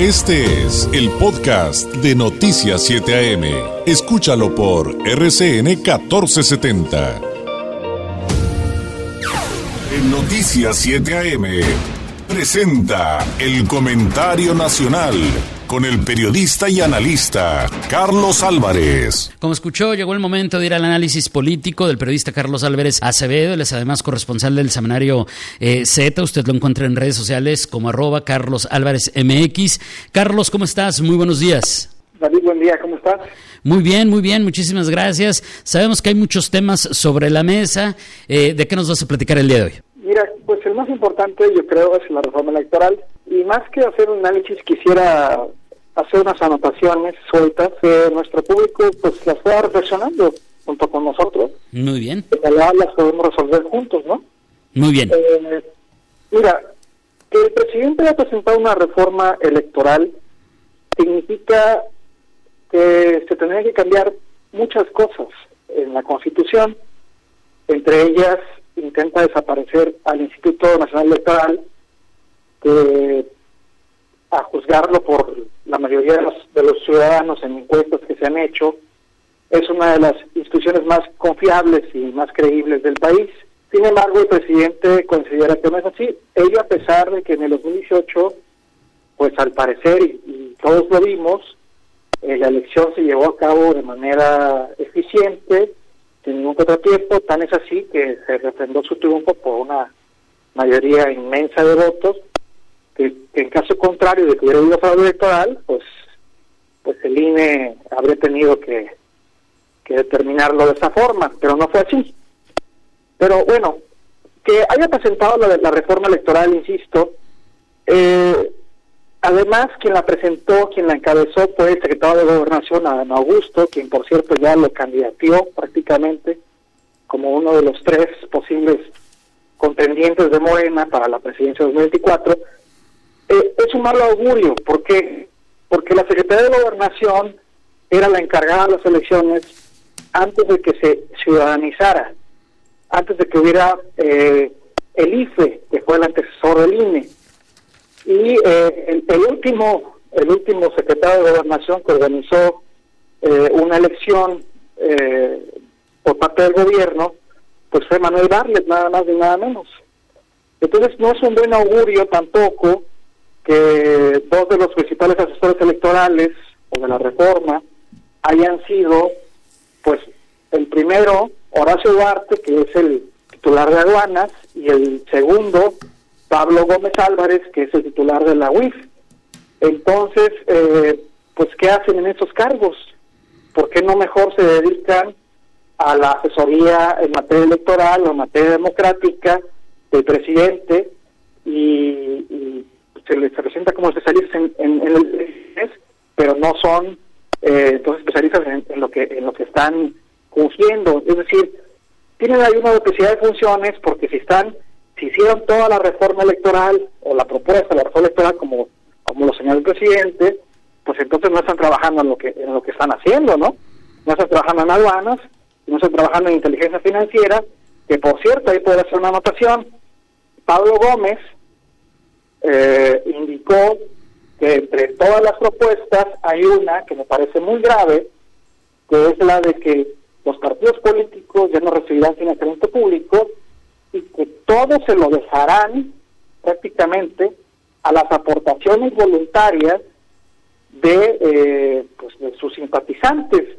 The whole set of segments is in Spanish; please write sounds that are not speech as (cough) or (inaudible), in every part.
Este es el podcast de Noticias 7 AM. Escúchalo por RCN 1470. En Noticias 7 AM presenta el comentario nacional con el periodista y analista Carlos Álvarez. Como escuchó, llegó el momento de ir al análisis político del periodista Carlos Álvarez Acevedo. Él es además corresponsal del semanario eh, Z. Usted lo encuentra en redes sociales como arroba Carlos Álvarez MX. Carlos, ¿cómo estás? Muy buenos días. David, buen día, ¿cómo estás? Muy bien, muy bien, muchísimas gracias. Sabemos que hay muchos temas sobre la mesa. Eh, ¿De qué nos vas a platicar el día de hoy? Mira, pues el más importante yo creo es la reforma electoral y más que hacer un análisis quisiera hacer unas anotaciones sueltas que nuestro público pues las está reflexionando junto con nosotros. Muy bien. Ojalá las podemos resolver juntos, ¿no? Muy bien. Eh, mira, que el presidente haya presentado una reforma electoral significa que se tendría que cambiar muchas cosas en la Constitución, entre ellas intenta desaparecer al Instituto Nacional Electoral, que a juzgarlo por la mayoría de los, de los ciudadanos en encuestas que se han hecho, es una de las instituciones más confiables y más creíbles del país. Sin embargo, el presidente considera que no es así. Ello a pesar de que en el 2018, pues al parecer, y, todos lo vimos, eh, la elección se llevó a cabo de manera eficiente, sin ningún contratiempo, tan es así que se refrendó su triunfo por una mayoría inmensa de votos, en caso contrario de que hubiera habido fraude electoral, pues, pues el INE habría tenido que, que determinarlo de esa forma, pero no fue así. Pero bueno, que haya presentado la, la reforma electoral, insisto, eh, además quien la presentó, quien la encabezó fue el secretario de Gobernación, Adán Augusto, quien por cierto ya lo candidateó prácticamente como uno de los tres posibles contendientes de Morena para la presidencia de 2024, eh, es un mal augurio. ¿Por qué? Porque la Secretaría de Gobernación era la encargada de las elecciones antes de que se ciudadanizara, antes de que hubiera eh, el IFE, que fue el antecesor del INE. Y eh, el, último el último secretario de Gobernación que organizó una elección por parte del gobierno, pues fue Manuel Barlet, nada más ni nada menos. Entonces no es un buen augurio tampoco que dos de los principales asesores electorales o de la reforma hayan sido, pues, el primero, Horacio Duarte, que es el titular de aduanas, y el segundo, Pablo Gómez Álvarez, que es el titular de la UIF. Entonces, eh, pues, ¿qué hacen en esos cargos? ¿Por qué no mejor se dedican a la asesoría en materia electoral o en materia democrática del presidente y se les presenta como especialistas en, el pero no son eh, entonces especialistas en, lo que en lo que están fungiendo. Es decir, tienen ahí una duplicidad de funciones porque si están, si hicieron toda la reforma electoral o la propuesta de la reforma electoral como, como lo señaló el presidente, pues entonces no están trabajando en lo que en lo que están haciendo, ¿no? No están trabajando en aduanas, no están trabajando en inteligencia financiera, que por cierto, ahí puede hacer una anotación. Pablo Gómez, eh, indicó que entre todas las propuestas hay una que me parece muy grave, que es la de que los partidos políticos ya no recibirán financiamiento público y que todo se lo dejarán prácticamente a las aportaciones voluntarias de, eh, pues de sus simpatizantes.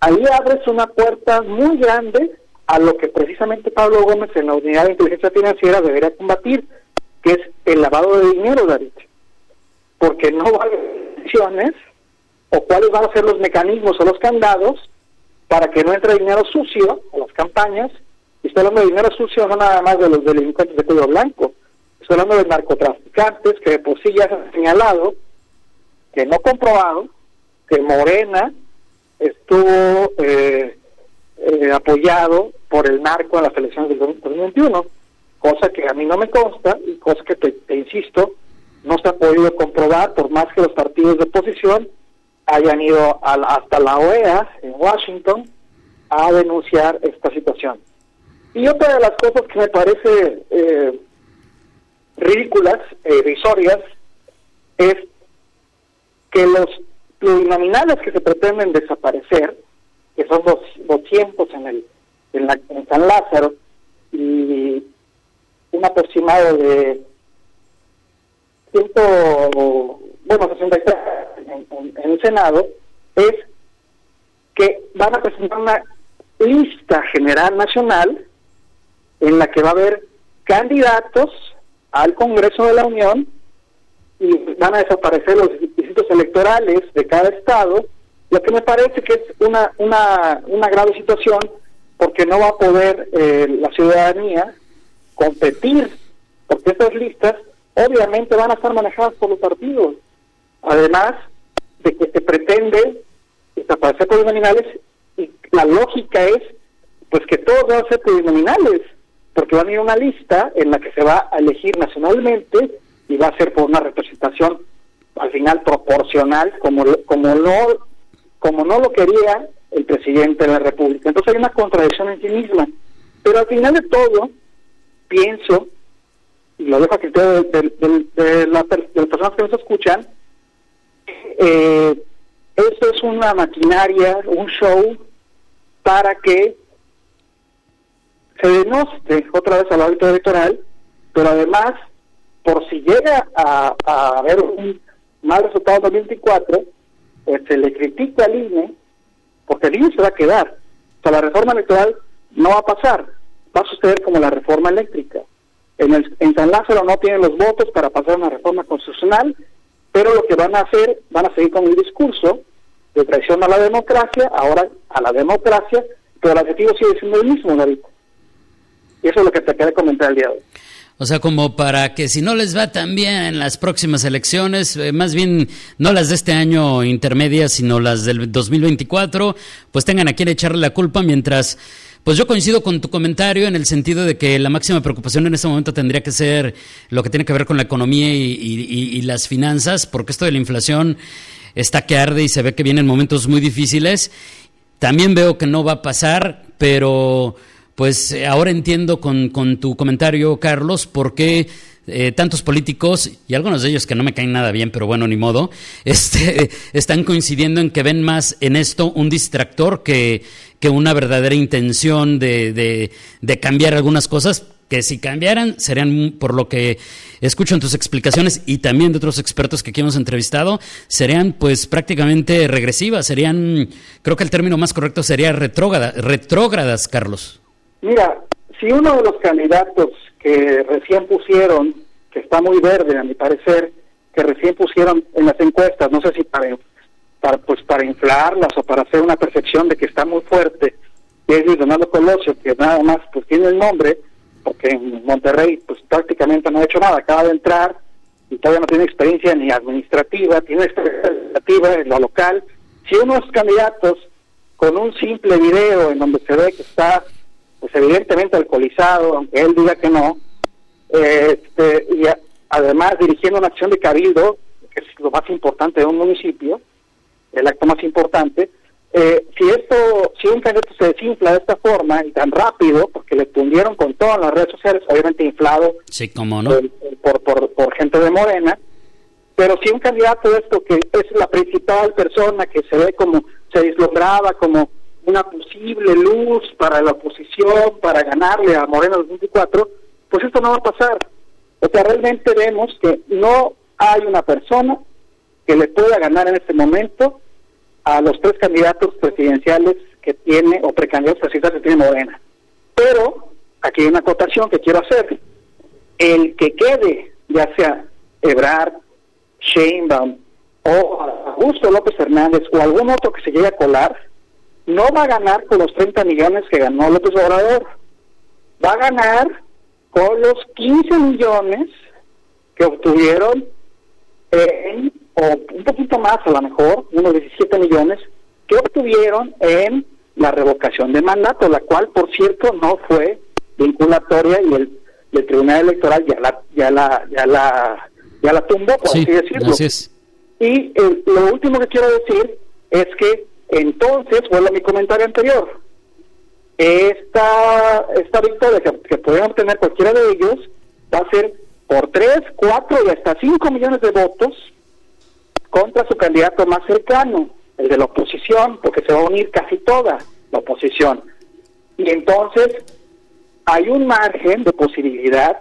Ahí abres una puerta muy grande a lo que precisamente Pablo Gómez en la Unidad de Inteligencia Financiera debería combatir, que es el lavado de dinero, David. Porque no va a haber decisiones o cuáles van a ser los mecanismos o los candados para que no entre dinero sucio a las campañas. Y estoy hablando de dinero sucio no nada más de los delincuentes de cuello blanco. Estoy hablando de narcotraficantes que de por sí ya se han señalado, que no comprobado, que Morena estuvo eh, eh, apoyado por el narco en las elecciones del 2021 cosa que a mí no me consta y cosa que te, insisto, no se ha podido comprobar por más que los partidos de oposición hayan ido hasta la OEA en Washington a denunciar esta situación. Y otra de las cosas que me parece eh, ridículas e irrisorias es que los plurinominales que se pretenden desaparecer, que son los 200 en, el, en, la, en San Lázaro y un aproximado de 100, bueno, 63 en, en el Senado, es que van a presentar una lista general nacional en la que va a haber candidatos al Congreso de la Unión y van a desaparecer los distritos electorales de cada estado, lo que me parece que es una, una, una grave situación porque no va a poder eh, la ciudadanía competir, porque estas listas obviamente van a estar manejadas por los partidos. Además de que se pretende desaparecer plurinominales y la lógica es pues que todos van a ser plurinominales, porque van a ir una lista en la que se va a elegir nacionalmente y va a ser por una representación al final proporcional como como no como no lo quería el presidente de la República. Entonces hay una contradicción en sí misma. Pero al final de todo, pienso, y lo dejo aquí de, de, de, las personas que nos escuchan, eh, esto es una maquinaria, un show para que se denoste otra vez al ámbito electoral, pero además, por si llega a, haber un mal resultado en 2024, pues se le critica al INE, porque el INE se va a quedar. O sea, la reforma electoral no va a pasar, va a suceder como la reforma eléctrica. En, el, en San Lázaro no tienen los votos para pasar una reforma constitucional pero lo que van a hacer, van a seguir con un discurso de traición a la democracia, ahora a la democracia, pero el objetivo sigue siendo el mismo, David. Y eso es lo que te quería comentar el día de hoy. O sea, como para que si no les va tan bien en las próximas elecciones, eh, más bien no las de este año intermedias, sino las del 2024, pues tengan a quien echarle la culpa mientras pues yo coincido con tu comentario en el sentido de que la máxima preocupación en este momento tendría que ser lo que tiene que ver con la economía y, las finanzas, porque esto de la inflación está que arde y se ve que vienen momentos muy difíciles. También veo que no va a pasar, pero pues ahora entiendo con, tu comentario, Carlos, por qué eh, tantos políticos, y algunos de ellos que no me caen nada bien, pero bueno, ni modo, (laughs) este, están coincidiendo en que ven más en esto un distractor que, que una verdadera intención de, de, cambiar algunas cosas que si cambiaran serían, por lo que escucho en tus explicaciones y también de otros expertos que aquí hemos entrevistado, serían pues prácticamente regresivas, serían, creo que el término más correcto sería retrógrada, retrógradas, Carlos. Mira, si uno de los candidatos que recién pusieron, que está muy verde a mi parecer, que recién pusieron en las encuestas, no sé si para, para pues para inflarlas o para hacer una percepción de que está muy fuerte, que es Luis Donaldo Colosio, que nada más pues tiene el nombre, porque en Monterrey pues prácticamente no ha hecho nada, acaba de entrar y todavía no tiene experiencia ni administrativa, tiene experiencia administrativa en lo local. Si unos candidatos con un simple video en donde se ve que está pues evidentemente alcoholizado, aunque él diga que no, este, y además dirigiendo una acción de cabildo, que es lo más importante de un municipio, el acto más importante, eh, si esto, si un candidato se desinfla de esta forma y tan rápido, porque le tundieron con todas las redes sociales, obviamente inflado sí, cómo no. por, por, por, gente de Morena, pero si un candidato de esto que es la principal persona que se ve como, se deslumbraba como una posible luz para la oposición, para ganarle a Moreno 2024, pues esto no va a pasar. O sea, realmente vemos que no hay una persona que le pueda ganar en este momento a los tres candidatos presidenciales que tiene, o precandidatos presidenciales que tiene Morena. Pero, aquí hay una acotación que quiero hacer. El que quede, ya sea Ebrard, Sheinbaum o Augusto López Hernández o algún otro que se llegue a colar, no va a ganar con los 30 millones que ganó López Obrador, va a ganar con los 15 millones que obtuvieron en, o un poquito más a lo mejor, unos 17 millones, que obtuvieron en la revocación de mandato, la cual, por cierto, no fue vinculatoria y el, Tribunal Electoral ya la ya la ya la ya la tumbó, por así decirlo. Y eh, lo último que quiero decir es que entonces, vuelvo a mi comentario anterior, esta, esta victoria que, que pueden obtener cualquiera de ellos va a ser por 3, 4 y hasta 5 millones de votos contra su candidato más cercano, el de la oposición, porque se va a unir casi toda la oposición. Y entonces hay un margen de posibilidad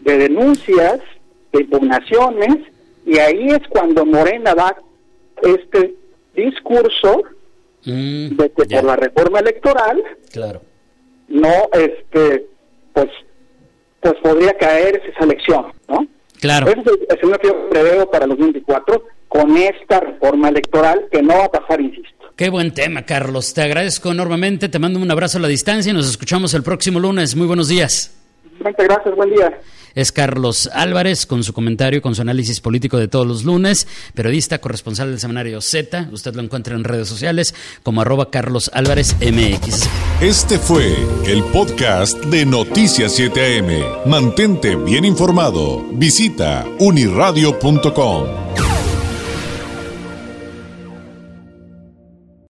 de denuncias, de impugnaciones, y ahí es cuando Morena da este discurso mm, de que por la reforma electoral claro. no este pues pues podría caerse esa elección, ¿no? Claro. Ese es el que yo preveo para los 2024 con esta reforma electoral que no va a pasar, insisto. Qué buen tema, Carlos. Te agradezco enormemente. Te mando un abrazo a la distancia y nos escuchamos el próximo lunes. Muy buenos días. Muchas gracias. Buen día es Carlos Álvarez con su comentario, con su análisis político de todos los lunes, periodista, corresponsal del semanario Z. Usted lo encuentra en redes sociales como arroba Carlos Álvarez MX. Este fue el podcast de Noticias 7am. Mantente bien informado. Visita uniradio.com.